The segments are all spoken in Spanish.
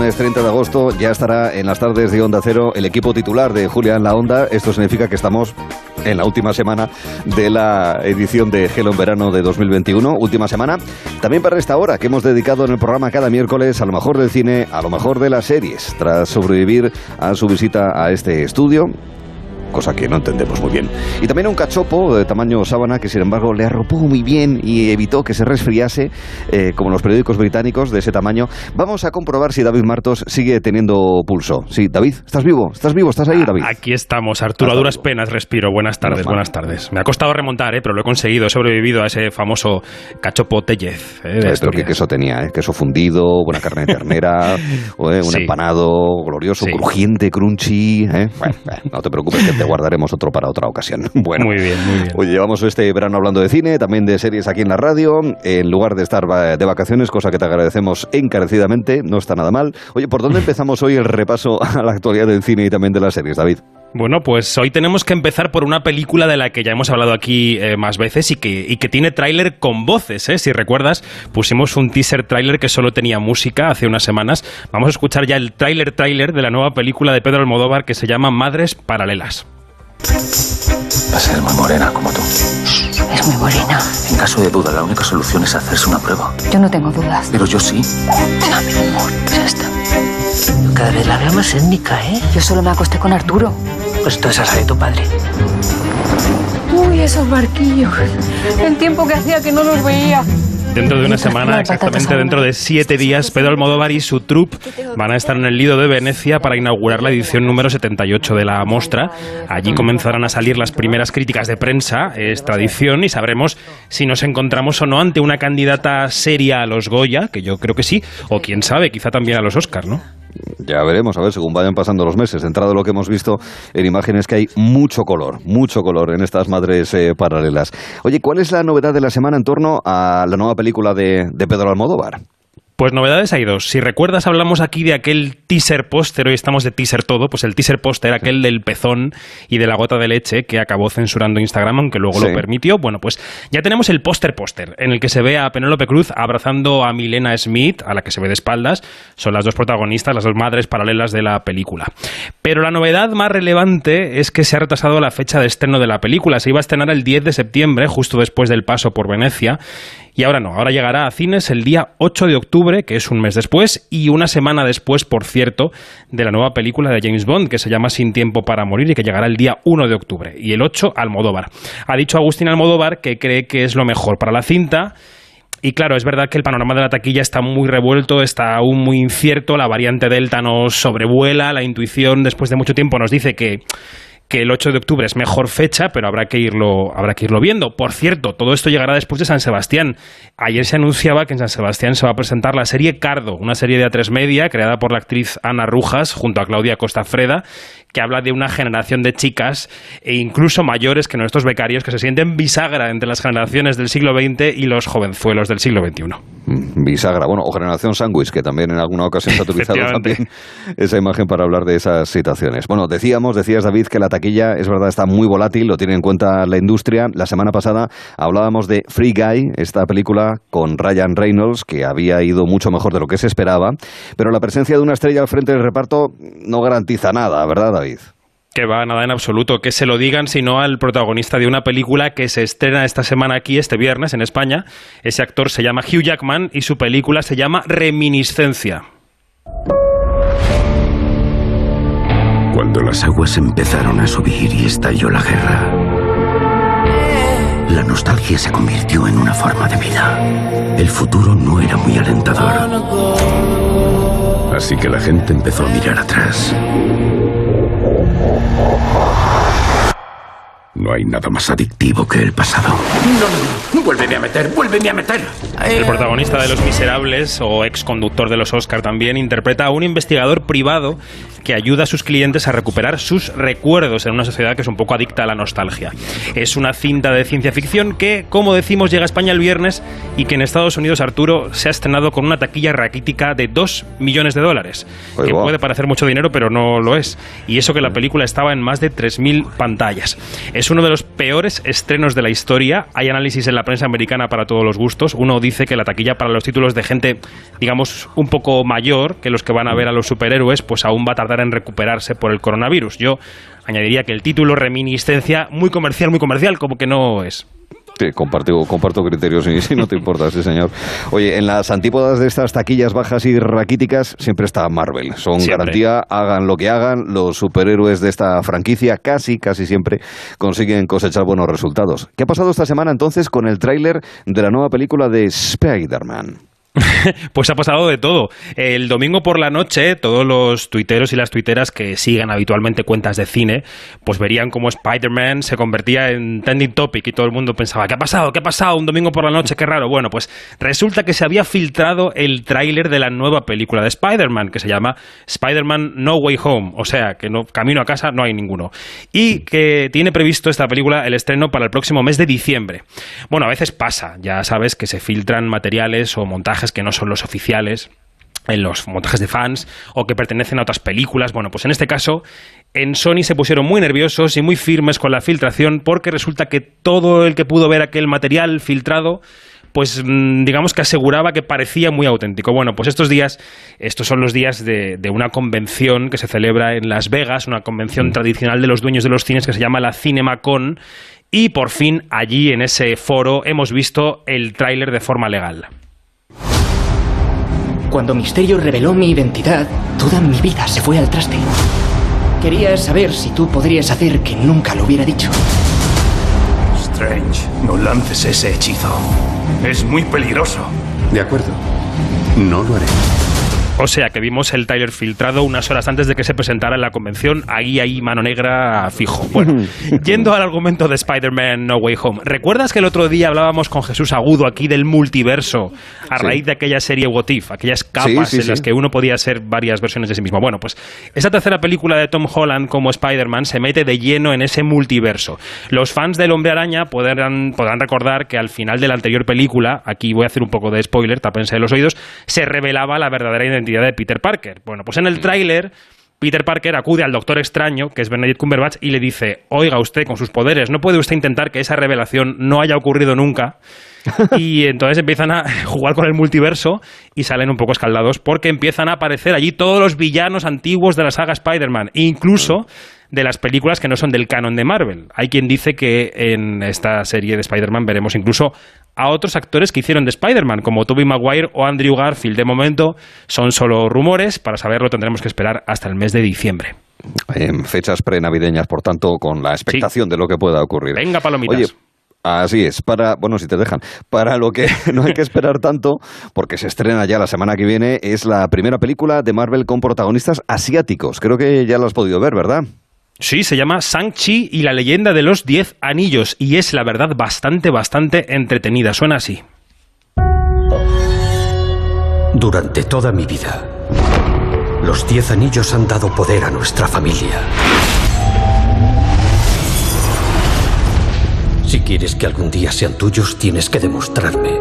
lunes 30 de agosto ya estará en las tardes de Onda Cero el equipo titular de Julia en la Onda. Esto significa que estamos en la última semana de la edición de Gelo en Verano de 2021. Última semana. También para esta hora que hemos dedicado en el programa cada miércoles a lo mejor del cine, a lo mejor de las series. Tras sobrevivir a su visita a este estudio, cosa que no entendemos muy bien. Y también un cachopo de tamaño sábana que sin embargo le arropó muy bien y evitó que se resfriase, eh, como los periódicos británicos de ese tamaño. Vamos a comprobar si David Martos sigue teniendo pulso. Sí, David, ¿estás vivo? ¿Estás vivo? ¿Estás ahí, David? Aquí estamos, Arturo, a duras penas respiro. Buenas tardes, buenas tardes. Me ha costado remontar, ¿eh? pero lo he conseguido. He sobrevivido a ese famoso cachopo tellez. ¿eh? pero queso tenía, ¿eh? Queso fundido, buena carne de ternera, un empanado glorioso, crujiente, crunchy. ¿eh? Bueno, no te preocupes que te guardaremos otro para otra ocasión. Bueno, muy bien, muy bien. Oye, llevamos este verano hablando de cine, también de series aquí en la radio, en lugar de estar de vacaciones, cosa que te agradecemos encarecidamente, no está nada mal. Oye, ¿por dónde empezamos hoy el repaso a la actualidad del cine y también de las series, David? Bueno, pues hoy tenemos que empezar por una película de la que ya hemos hablado aquí eh, más veces y que, y que tiene tráiler con voces. ¿eh? Si recuerdas, pusimos un teaser tráiler que solo tenía música hace unas semanas. Vamos a escuchar ya el tráiler tráiler de la nueva película de Pedro Almodóvar que se llama Madres Paralelas. Va a ser muy morena como tú. Es muy morena. En caso de duda, la única solución es hacerse una prueba. Yo no tengo dudas. Pero yo sí. Mi amor, ya está. Cada vez la veo más étnica, ¿eh? Yo solo me acosté con Arturo. Pues tú esa de tu padre. Uy, esos barquillos. El tiempo que hacía que no los veía. Dentro de una semana, exactamente dentro de siete días, Pedro Almodóvar y su troupe van a estar en el Lido de Venecia para inaugurar la edición número 78 de la mostra. Allí comenzarán a salir las primeras críticas de prensa, es tradición, y sabremos si nos encontramos o no ante una candidata seria a los Goya, que yo creo que sí, o quién sabe, quizá también a los Oscar, ¿no? Ya veremos, a ver, según vayan pasando los meses. Entrado lo que hemos visto en imágenes, que hay mucho color, mucho color en estas madres eh, paralelas. Oye, ¿cuál es la novedad de la semana en torno a la nueva película de, de Pedro Almodóvar? Pues novedades hay dos. Si recuerdas, hablamos aquí de aquel teaser póster, hoy estamos de teaser todo, pues el teaser póster, aquel del pezón y de la gota de leche que acabó censurando Instagram, aunque luego lo permitió. Bueno, pues ya tenemos el póster póster, en el que se ve a Penélope Cruz abrazando a Milena Smith, a la que se ve de espaldas. Son las dos protagonistas, las dos madres paralelas de la película. Pero la novedad más relevante es que se ha retrasado la fecha de estreno de la película. Se iba a estrenar el 10 de septiembre, justo después del paso por Venecia. Y ahora no, ahora llegará a cines el día 8 de octubre, que es un mes después, y una semana después, por cierto, de la nueva película de James Bond, que se llama Sin tiempo para morir y que llegará el día 1 de octubre. Y el 8, Almodóvar. Ha dicho Agustín Almodóvar que cree que es lo mejor para la cinta. Y claro, es verdad que el panorama de la taquilla está muy revuelto, está aún muy incierto, la variante Delta nos sobrevuela, la intuición después de mucho tiempo nos dice que que el 8 de octubre es mejor fecha, pero habrá que irlo, habrá que irlo viendo. Por cierto, todo esto llegará después de San Sebastián. Ayer se anunciaba que en San Sebastián se va a presentar la serie Cardo, una serie de A3 Media creada por la actriz Ana Rujas junto a Claudia Costa Freda que habla de una generación de chicas e incluso mayores que nuestros becarios que se sienten bisagra entre las generaciones del siglo XX y los jovenzuelos del siglo XXI. Mm, bisagra, bueno, o generación sándwich, que también en alguna ocasión se ha utilizado también esa imagen para hablar de esas situaciones. Bueno, decíamos, decías David, que la taquilla es verdad está muy volátil, lo tiene en cuenta la industria. La semana pasada hablábamos de Free Guy, esta película con Ryan Reynolds, que había ido mucho mejor de lo que se esperaba, pero la presencia de una estrella al frente del reparto no garantiza nada, ¿verdad? Que va, nada en absoluto. Que se lo digan, sino al protagonista de una película que se estrena esta semana aquí, este viernes, en España. Ese actor se llama Hugh Jackman y su película se llama Reminiscencia. Cuando las aguas empezaron a subir y estalló la guerra, la nostalgia se convirtió en una forma de vida. El futuro no era muy alentador. Así que la gente empezó a mirar atrás. No hay nada más adictivo que el pasado. No, no, no. Vuélveme a meter, vuélveme a meter. El protagonista de Los Miserables, o ex conductor de los Oscar también, interpreta a un investigador privado que ayuda a sus clientes a recuperar sus recuerdos en una sociedad que es un poco adicta a la nostalgia. Es una cinta de ciencia ficción que, como decimos, llega a España el viernes y que en Estados Unidos, Arturo, se ha estrenado con una taquilla raquítica de 2 millones de dólares. que puede parecer mucho dinero, pero no lo es. Y eso que la película estaba en más de 3.000 pantallas. Es uno de los peores estrenos de la historia. Hay análisis en la prensa americana para todos los gustos. Uno dice que la taquilla para los títulos de gente, digamos, un poco mayor que los que van a ver a los superhéroes, pues aún va a tardar en recuperarse por el coronavirus. Yo añadiría que el título reminiscencia muy comercial, muy comercial, como que no es. Sí, comparto, comparto criterios y si no te importa, sí señor. Oye, en las antípodas de estas taquillas bajas y raquíticas siempre está Marvel. Son garantía, hagan lo que hagan, los superhéroes de esta franquicia casi, casi siempre consiguen cosechar buenos resultados. ¿Qué ha pasado esta semana entonces con el tráiler de la nueva película de Spider-Man? pues ha pasado de todo. El domingo por la noche, todos los tuiteros y las tuiteras que sigan habitualmente cuentas de cine, pues verían cómo Spider-Man se convertía en trending topic y todo el mundo pensaba, ¿qué ha pasado? ¿Qué ha pasado? Un domingo por la noche, qué raro. Bueno, pues resulta que se había filtrado el tráiler de la nueva película de Spider-Man, que se llama Spider-Man No Way Home, o sea, que no camino a casa no hay ninguno. Y que tiene previsto esta película el estreno para el próximo mes de diciembre. Bueno, a veces pasa, ya sabes que se filtran materiales o montajes que no son los oficiales en los montajes de fans o que pertenecen a otras películas. Bueno, pues en este caso, en Sony se pusieron muy nerviosos y muy firmes con la filtración porque resulta que todo el que pudo ver aquel material filtrado pues mm, digamos que aseguraba que parecía muy auténtico. Bueno, pues estos días, estos son los días de, de, una convención que se celebra en Las Vegas, una convención mm. tradicional de los dueños de los cines que se llama la CinemaCon, y por fin allí en ese foro hemos visto el tráiler de forma legal. Cuando Misterio reveló mi identidad, toda mi vida se fue al traste. Quería saber si tú podrías hacer que nunca lo hubiera dicho. Strange, no lances ese hechizo. Es muy peligroso. De acuerdo. No lo haré. O sea que vimos el Tyler filtrado unas horas antes de que se presentara en la convención, ahí, ahí, mano negra fijo. Bueno, yendo al argumento de Spider-Man No Way Home, ¿recuerdas que el otro día hablábamos con Jesús Agudo aquí del multiverso a raíz de aquella serie What If, aquellas capas en las que uno podía ser varias versiones de sí mismo? Bueno, pues esa tercera película de Tom Holland como Spider-Man se mete de lleno en ese multiverso. Los fans del Hombre Araña podrán, podrán recordar que al final de la anterior película, aquí voy a hacer un poco de spoiler, tapense de los oídos, se revelaba la verdadera identidad de Peter Parker. Bueno, pues en el tráiler Peter Parker acude al Doctor Extraño, que es Benedict Cumberbatch, y le dice, oiga usted, con sus poderes, ¿no puede usted intentar que esa revelación no haya ocurrido nunca? y entonces empiezan a jugar con el multiverso y salen un poco escaldados porque empiezan a aparecer allí todos los villanos antiguos de la saga Spider-Man, incluso de las películas que no son del canon de Marvel. Hay quien dice que en esta serie de Spider-Man veremos incluso a otros actores que hicieron de Spider-Man, como Tobey Maguire o Andrew Garfield. De momento son solo rumores, para saberlo tendremos que esperar hasta el mes de diciembre. En fechas prenavideñas, por tanto, con la expectación de lo que pueda ocurrir. Venga, palomitas. Así es, para, bueno, si te dejan, para lo que no hay que esperar tanto, porque se estrena ya la semana que viene, es la primera película de Marvel con protagonistas asiáticos. Creo que ya lo has podido ver, ¿verdad? Sí, se llama Shang-Chi y la leyenda de los Diez Anillos y es la verdad bastante, bastante entretenida. Suena así. Durante toda mi vida, los Diez Anillos han dado poder a nuestra familia. Si quieres que algún día sean tuyos, tienes que demostrarme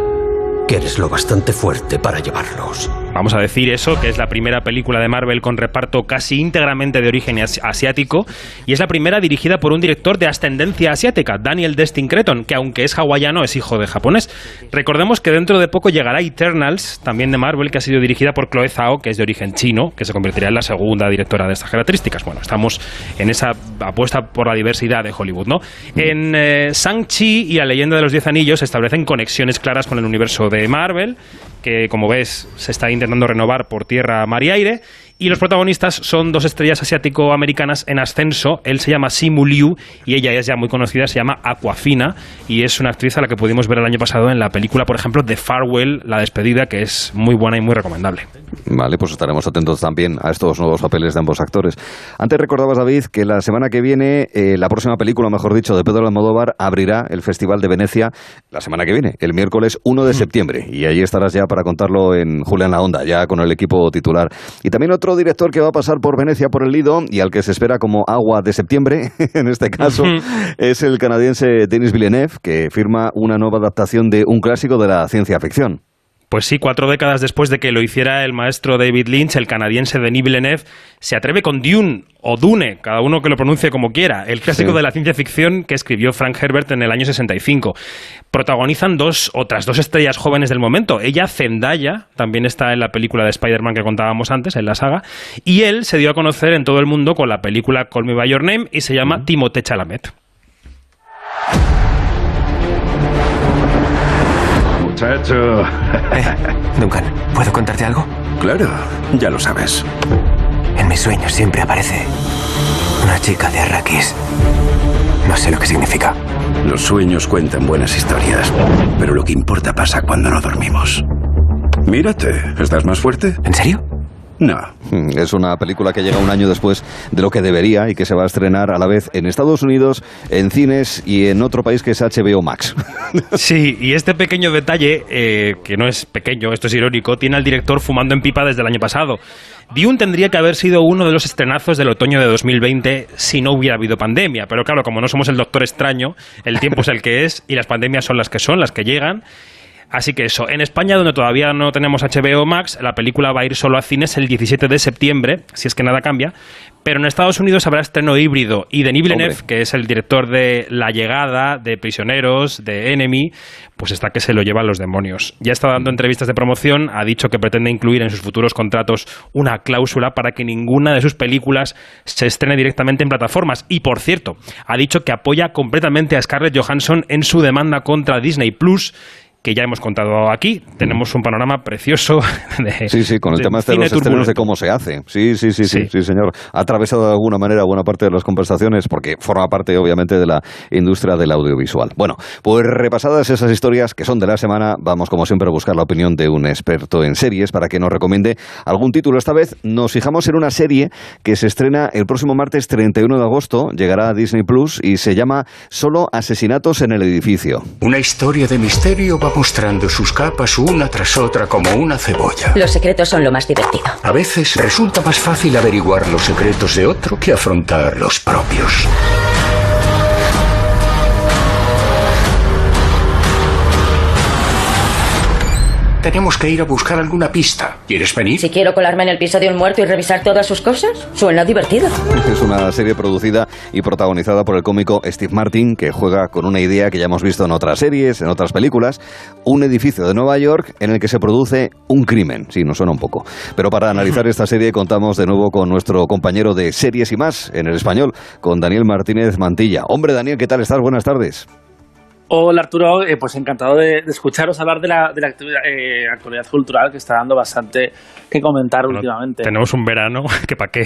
que eres lo bastante fuerte para llevarlos. Vamos a decir eso, que es la primera película de Marvel con reparto casi íntegramente de origen asiático y es la primera dirigida por un director de ascendencia asiática, Daniel Destin Creton, que aunque es hawaiano es hijo de japonés. Recordemos que dentro de poco llegará Eternals, también de Marvel, que ha sido dirigida por Chloe Zhao, que es de origen chino, que se convertirá en la segunda directora de estas características. Bueno, estamos en esa apuesta por la diversidad de Hollywood, ¿no? En eh, Shang-Chi y la leyenda de los Diez Anillos se establecen conexiones claras con el universo de Marvel que como ves se está intentando renovar por tierra, mar y aire. Y los protagonistas son dos estrellas asiático-americanas en ascenso. Él se llama Simu Liu y ella es ya muy conocida, se llama Aquafina y es una actriz a la que pudimos ver el año pasado en la película, por ejemplo, The Farewell, La despedida, que es muy buena y muy recomendable. Vale, pues estaremos atentos también a estos nuevos papeles de ambos actores. Antes recordabas, David, que la semana que viene, eh, la próxima película, mejor dicho, de Pedro Almodóvar abrirá el Festival de Venecia la semana que viene, el miércoles 1 de septiembre. Y allí estarás ya para contarlo en Julián La Onda, ya con el equipo titular. Y también otro otro director que va a pasar por Venecia por el Lido y al que se espera como agua de septiembre, en este caso, es el canadiense Denis Villeneuve, que firma una nueva adaptación de un clásico de la ciencia ficción. Pues sí, cuatro décadas después de que lo hiciera el maestro David Lynch, el canadiense Denis Villeneuve se atreve con Dune o Dune, cada uno que lo pronuncie como quiera, el clásico de la ciencia ficción que escribió Frank Herbert en el año 65. Protagonizan dos otras dos estrellas jóvenes del momento. Ella, Zendaya, también está en la película de Spider-Man que contábamos antes, en la saga, y él se dio a conocer en todo el mundo con la película Call Me By Your Name y se llama Timothée Chalamet. Muchacho. Eh, Duncan, ¿puedo contarte algo? Claro, ya lo sabes. En mis sueños siempre aparece una chica de Arrakis. No sé lo que significa. Los sueños cuentan buenas historias, pero lo que importa pasa cuando no dormimos. Mírate, ¿estás más fuerte? ¿En serio? No. Mm, es una película que llega un año después de lo que debería y que se va a estrenar a la vez en Estados Unidos, en cines y en otro país que es HBO Max. Sí, y este pequeño detalle, eh, que no es pequeño, esto es irónico, tiene al director fumando en pipa desde el año pasado. Dune tendría que haber sido uno de los estrenazos del otoño de 2020 si no hubiera habido pandemia, pero claro, como no somos el doctor extraño, el tiempo es el que es y las pandemias son las que son, las que llegan. Así que eso, en España, donde todavía no tenemos HBO Max, la película va a ir solo a cines el 17 de septiembre, si es que nada cambia. Pero en Estados Unidos habrá estreno híbrido y Denis Villeneuve, que es el director de La Llegada, de Prisioneros, de Enemy, pues está que se lo llevan los demonios. Ya está dando entrevistas de promoción, ha dicho que pretende incluir en sus futuros contratos una cláusula para que ninguna de sus películas se estrene directamente en plataformas. Y por cierto, ha dicho que apoya completamente a Scarlett Johansson en su demanda contra Disney Plus que ya hemos contado aquí. Tenemos un panorama precioso de. Sí, sí, con el tema este de los estrenos de cómo se hace. Sí, sí, sí, sí, sí, señor. Ha atravesado de alguna manera buena parte de las conversaciones porque forma parte, obviamente, de la industria del audiovisual. Bueno, pues repasadas esas historias que son de la semana, vamos, como siempre, a buscar la opinión de un experto en series para que nos recomiende algún título. Esta vez nos fijamos en una serie que se estrena el próximo martes 31 de agosto, llegará a Disney Plus y se llama Solo Asesinatos en el Edificio. Una historia de misterio va mostrando sus capas una tras otra como una cebolla. Los secretos son lo más divertido. A veces resulta más fácil averiguar los secretos de otro que afrontar los propios. Tenemos que ir a buscar alguna pista. ¿Quieres venir? Si quiero colarme en el piso de un muerto y revisar todas sus cosas, suena divertido. Es una serie producida y protagonizada por el cómico Steve Martin, que juega con una idea que ya hemos visto en otras series, en otras películas, un edificio de Nueva York en el que se produce un crimen. Sí, nos suena un poco. Pero para analizar esta serie contamos de nuevo con nuestro compañero de series y más en el español, con Daniel Martínez Mantilla. Hombre, Daniel, ¿qué tal estás? Buenas tardes. Hola Arturo, eh, pues encantado de, de, escucharos hablar de la, de la actividad, eh, actualidad cultural que está dando bastante que comentar bueno, últimamente. Tenemos un verano que para qué.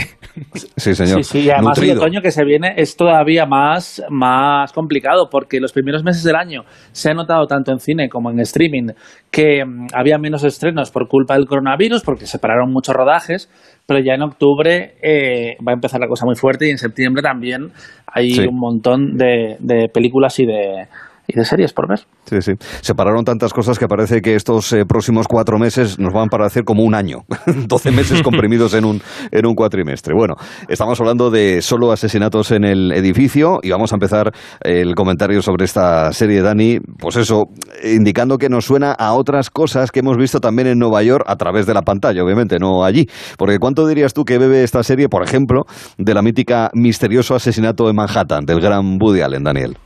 Sí, señor. Sí, sí, y además Nutrido. el otoño que se viene es todavía más, más complicado porque los primeros meses del año se ha notado tanto en cine como en streaming que um, había menos estrenos por culpa del coronavirus porque se pararon muchos rodajes, pero ya en octubre eh, va a empezar la cosa muy fuerte y en septiembre también hay sí. un montón de, de películas y de y de series por ver. Sí, sí. Se pararon tantas cosas que parece que estos eh, próximos cuatro meses nos van a parecer como un año. 12 meses comprimidos en un, en un cuatrimestre. Bueno, estamos hablando de solo asesinatos en el edificio y vamos a empezar el comentario sobre esta serie, Dani. Pues eso, indicando que nos suena a otras cosas que hemos visto también en Nueva York a través de la pantalla, obviamente, no allí. Porque ¿cuánto dirías tú que bebe esta serie, por ejemplo, de la mítica misterioso asesinato en Manhattan del gran Woody Allen, Daniel?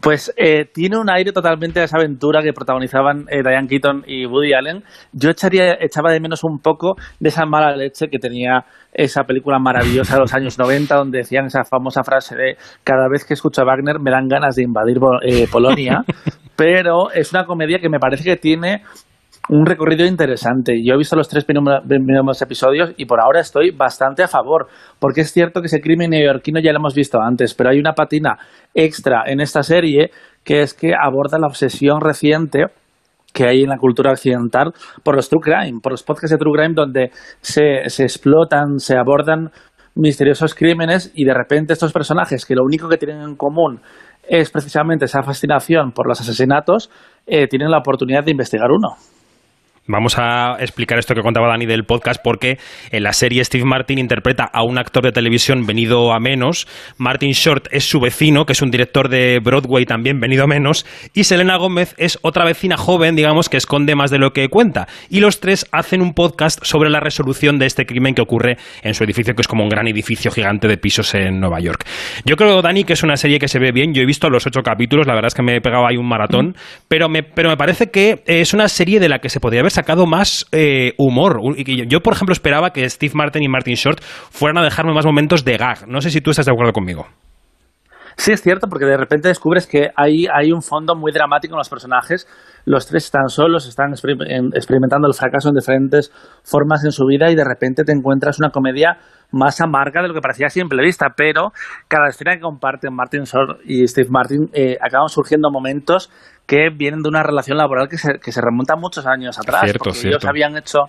Pues eh, tiene un aire totalmente de esa aventura que protagonizaban eh, Diane Keaton y Woody Allen. Yo echaría, echaba de menos un poco de esa mala leche que tenía esa película maravillosa de los años 90, donde decían esa famosa frase de cada vez que escucho a Wagner me dan ganas de invadir eh, Polonia. Pero es una comedia que me parece que tiene un recorrido interesante. Yo he visto los tres primeros episodios y por ahora estoy bastante a favor, porque es cierto que ese crimen neoyorquino ya lo hemos visto antes, pero hay una patina extra en esta serie que es que aborda la obsesión reciente que hay en la cultura occidental por los true crime, por los podcasts de true crime donde se, explotan, se abordan misteriosos crímenes y de repente estos personajes que lo único que tienen en común es precisamente esa fascinación por los asesinatos, eh, tienen la oportunidad de investigar uno. Vamos a explicar esto que contaba Dani del podcast porque en la serie Steve Martin interpreta a un actor de televisión venido a menos, Martin Short es su vecino, que es un director de Broadway también venido a menos, y Selena Gómez es otra vecina joven, digamos, que esconde más de lo que cuenta. Y los tres hacen un podcast sobre la resolución de este crimen que ocurre en su edificio, que es como un gran edificio gigante de pisos en Nueva York. Yo creo, Dani, que es una serie que se ve bien. Yo he visto los ocho capítulos, la verdad es que me he pegado ahí un maratón, pero, me, pero me parece que es una serie de la que se podría haber sacado más eh, humor. Yo, por ejemplo, esperaba que Steve Martin y Martin Short fueran a dejarme más momentos de gag. No sé si tú estás de acuerdo conmigo. Sí, es cierto, porque de repente descubres que hay, hay un fondo muy dramático en los personajes. Los tres están solos, están experimentando el fracaso en diferentes formas en su vida y de repente te encuentras una comedia más amarga de lo que parecía a simple vista, pero cada escena que comparten Martin Short y Steve Martin eh, acaban surgiendo momentos que vienen de una relación laboral que se, que se remonta muchos años atrás. Cierto, porque ellos habían hecho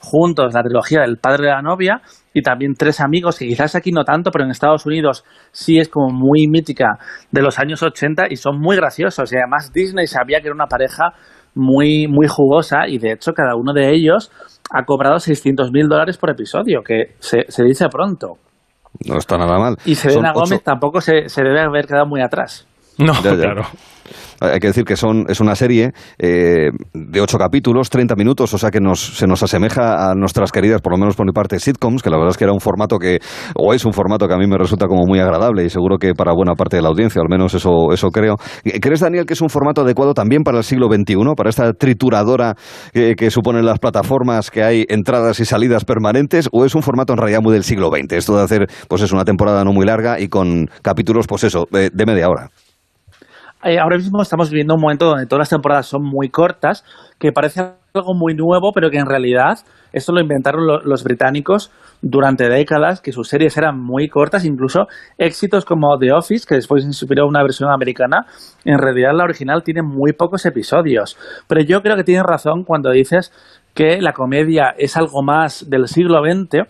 juntos la trilogía del padre de la novia y también tres amigos, que quizás aquí no tanto, pero en Estados Unidos sí es como muy mítica de los años 80 y son muy graciosos. Y además Disney sabía que era una pareja muy, muy jugosa y de hecho cada uno de ellos ha cobrado 600 mil dólares por episodio, que se, se, dice pronto. No está nada mal. Y Selena Gómez tampoco se, se debe haber quedado muy atrás. No, claro. Hay que decir que son, es una serie eh, de ocho capítulos, 30 minutos, o sea que nos, se nos asemeja a nuestras queridas, por lo menos por mi parte, sitcoms, que la verdad es que era un formato que, o es un formato que a mí me resulta como muy agradable y seguro que para buena parte de la audiencia, al menos eso, eso creo. ¿Crees, Daniel, que es un formato adecuado también para el siglo XXI, para esta trituradora que, que suponen las plataformas, que hay entradas y salidas permanentes, o es un formato en realidad muy del siglo XX? Esto de hacer, pues es una temporada no muy larga y con capítulos, pues eso, de media hora. Eh, ahora mismo estamos viviendo un momento donde todas las temporadas son muy cortas, que parece algo muy nuevo, pero que en realidad esto lo inventaron los británicos durante décadas, que sus series eran muy cortas, incluso éxitos como The Office, que después inspiró una versión americana, en realidad la original tiene muy pocos episodios. Pero yo creo que tienes razón cuando dices que la comedia es algo más del siglo XX,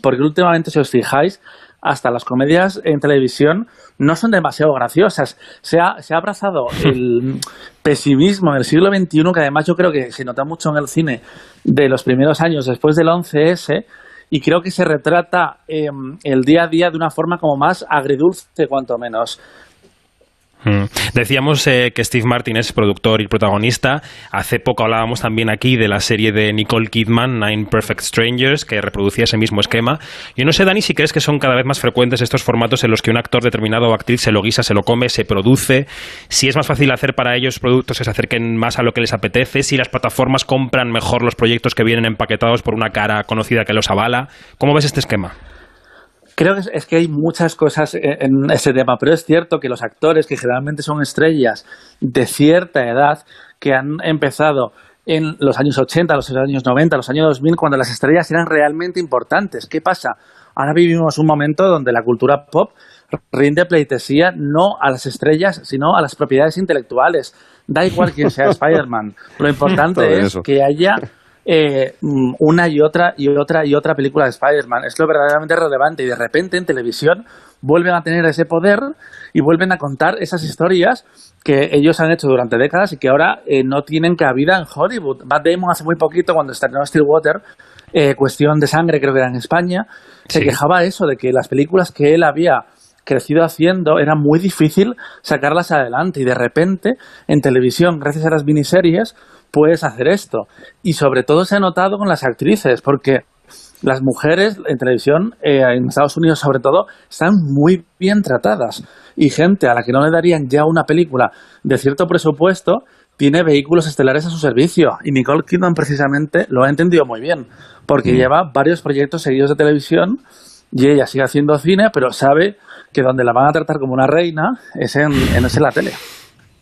porque últimamente, si os fijáis, hasta las comedias en televisión no son demasiado graciosas. Se ha, se ha abrazado el pesimismo en el siglo XXI, que además yo creo que se nota mucho en el cine de los primeros años después del 11S, y creo que se retrata em, el día a día de una forma como más agridulce, cuanto menos. Mm. Decíamos eh, que Steve Martin es productor y protagonista. Hace poco hablábamos también aquí de la serie de Nicole Kidman, Nine Perfect Strangers, que reproducía ese mismo esquema. Yo no sé, Dani, si crees que son cada vez más frecuentes estos formatos en los que un actor determinado o actriz se lo guisa, se lo come, se produce. Si es más fácil hacer para ellos productos que se acerquen más a lo que les apetece. Si las plataformas compran mejor los proyectos que vienen empaquetados por una cara conocida que los avala. ¿Cómo ves este esquema? Creo que es, que hay muchas cosas en ese tema, pero es cierto que los actores, que generalmente son estrellas de cierta edad, que han empezado en los años 80, los años 90, los años 2000, cuando las estrellas eran realmente importantes. ¿Qué pasa? Ahora vivimos un momento donde la cultura pop rinde pleitesía no a las estrellas, sino a las propiedades intelectuales. Da igual quién sea Spider-Man. Lo importante es que haya eh, mm, una y otra y otra y otra película de Spider-Man. Es lo verdaderamente relevante y de repente en televisión vuelven a tener ese poder y vuelven a contar esas historias que ellos han hecho durante décadas y que ahora eh, no tienen cabida en Hollywood. Matt Damon hace muy poquito cuando estrenó Stillwater, eh, Cuestión de Sangre creo que era en España, se quejaba eso de que las películas que él había crecido haciendo era muy difícil sacarlas adelante y de repente en televisión, gracias a las miniseries, puedes hacer esto. Y sobre todo se ha notado con las actrices, porque las mujeres en televisión, eh, en Estados Unidos sobre todo, están muy bien tratadas. Y gente a la que no le darían ya una película de cierto presupuesto, tiene vehículos estelares a su servicio. Y Nicole Kidman precisamente lo ha entendido muy bien, porque mm. lleva varios proyectos seguidos de televisión y ella sigue haciendo cine, pero sabe que donde la van a tratar como una reina es en, en, en la tele.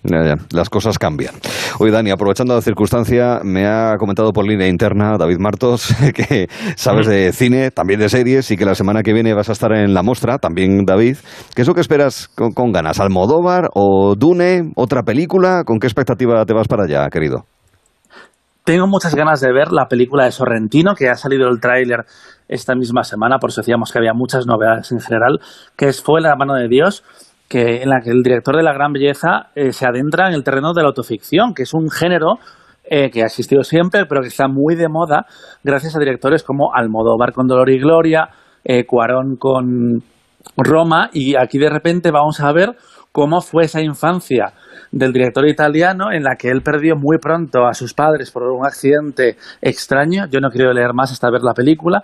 Ya, ya, las cosas cambian. Oye, Dani, aprovechando la circunstancia, me ha comentado por línea interna David Martos que sabes de cine, también de series, y que la semana que viene vas a estar en la mostra, también David. ¿Qué es lo que esperas con, con ganas? ¿Almodóvar o Dune? ¿Otra película? ¿Con qué expectativa te vas para allá, querido? Tengo muchas ganas de ver la película de Sorrentino, que ha salido el tráiler esta misma semana, por eso decíamos que había muchas novedades en general, que es Fue la mano de Dios que, en la que el director de La Gran Belleza eh, se adentra en el terreno de la autoficción, que es un género eh, que ha existido siempre, pero que está muy de moda gracias a directores como Almodóvar con Dolor y Gloria, eh, Cuarón con Roma, y aquí de repente vamos a ver cómo fue esa infancia del director italiano en la que él perdió muy pronto a sus padres por un accidente extraño. Yo no quiero leer más hasta ver la película.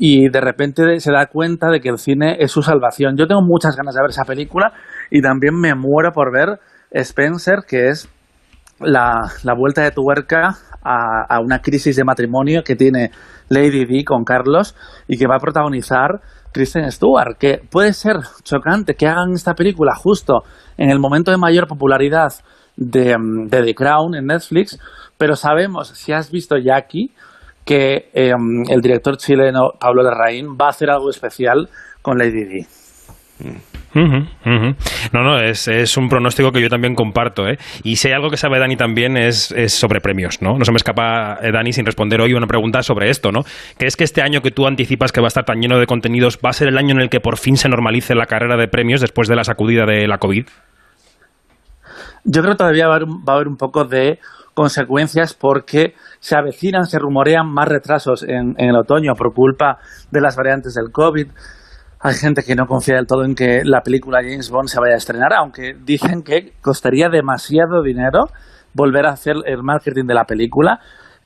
Y de repente se da cuenta de que el cine es su salvación. Yo tengo muchas ganas de ver esa película y también me muero por ver Spencer, que es la, vuelta de tuerca a, a, una crisis de matrimonio que tiene Lady Di con Carlos y que va a protagonizar Kristen Stewart, que puede ser chocante que hagan esta película justo en el momento de mayor popularidad de, mm, The Crown en Netflix, pero sabemos, si has visto Jackie, que em, el director chileno Pablo Larraín va a hacer algo especial con Lady Di. No, no, es, un pronóstico que yo también comparto. ¿eh? Y si hay algo que sabe Dani también es, sobre premios. ¿no? no se me escapa, eh, Dani, sin responder hoy una pregunta sobre esto. ¿no? ¿Crees que este año que tú anticipas que va a estar tan lleno de contenidos va a ser el año en el que por fin se normalice la carrera de premios después de la sacudida de la COVID? Yo creo que todavía va a haber, un poco de consecuencias porque se avecinan, se rumorean más retrasos en, en, el otoño por culpa de las variantes del COVID. Hay gente que no confía del todo en que la película James Bond se vaya a estrenar, aunque dicen que costaría demasiado dinero volver a hacer el marketing de la película.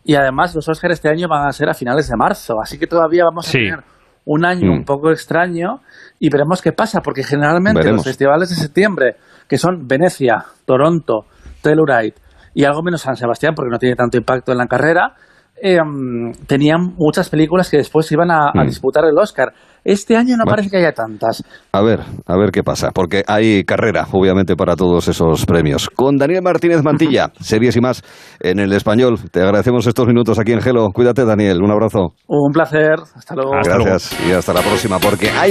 Y además los Oscars este año van a ser a finales de marzo, así que todavía vamos a tener un año un mm. poco extraño y veremos qué pasa, porque generalmente los festivales de septiembre, que son Venecia, Toronto, Telluride y algo menos San Sebastián, porque no tiene tanto impacto en la carrera, em, tenían muchas películas que después iban a, mm. disputar el Oscar. Este año no parece que haya tantas. A ver, a ver qué pasa, porque hay carrera, obviamente, para todos esos premios. Con Daniel Martínez Mantilla, series y más en el español. Te agradecemos estos minutos aquí en Gelo. Cuídate, Daniel. Un abrazo. Un placer. Hasta luego. Gracias y hasta la próxima, porque hay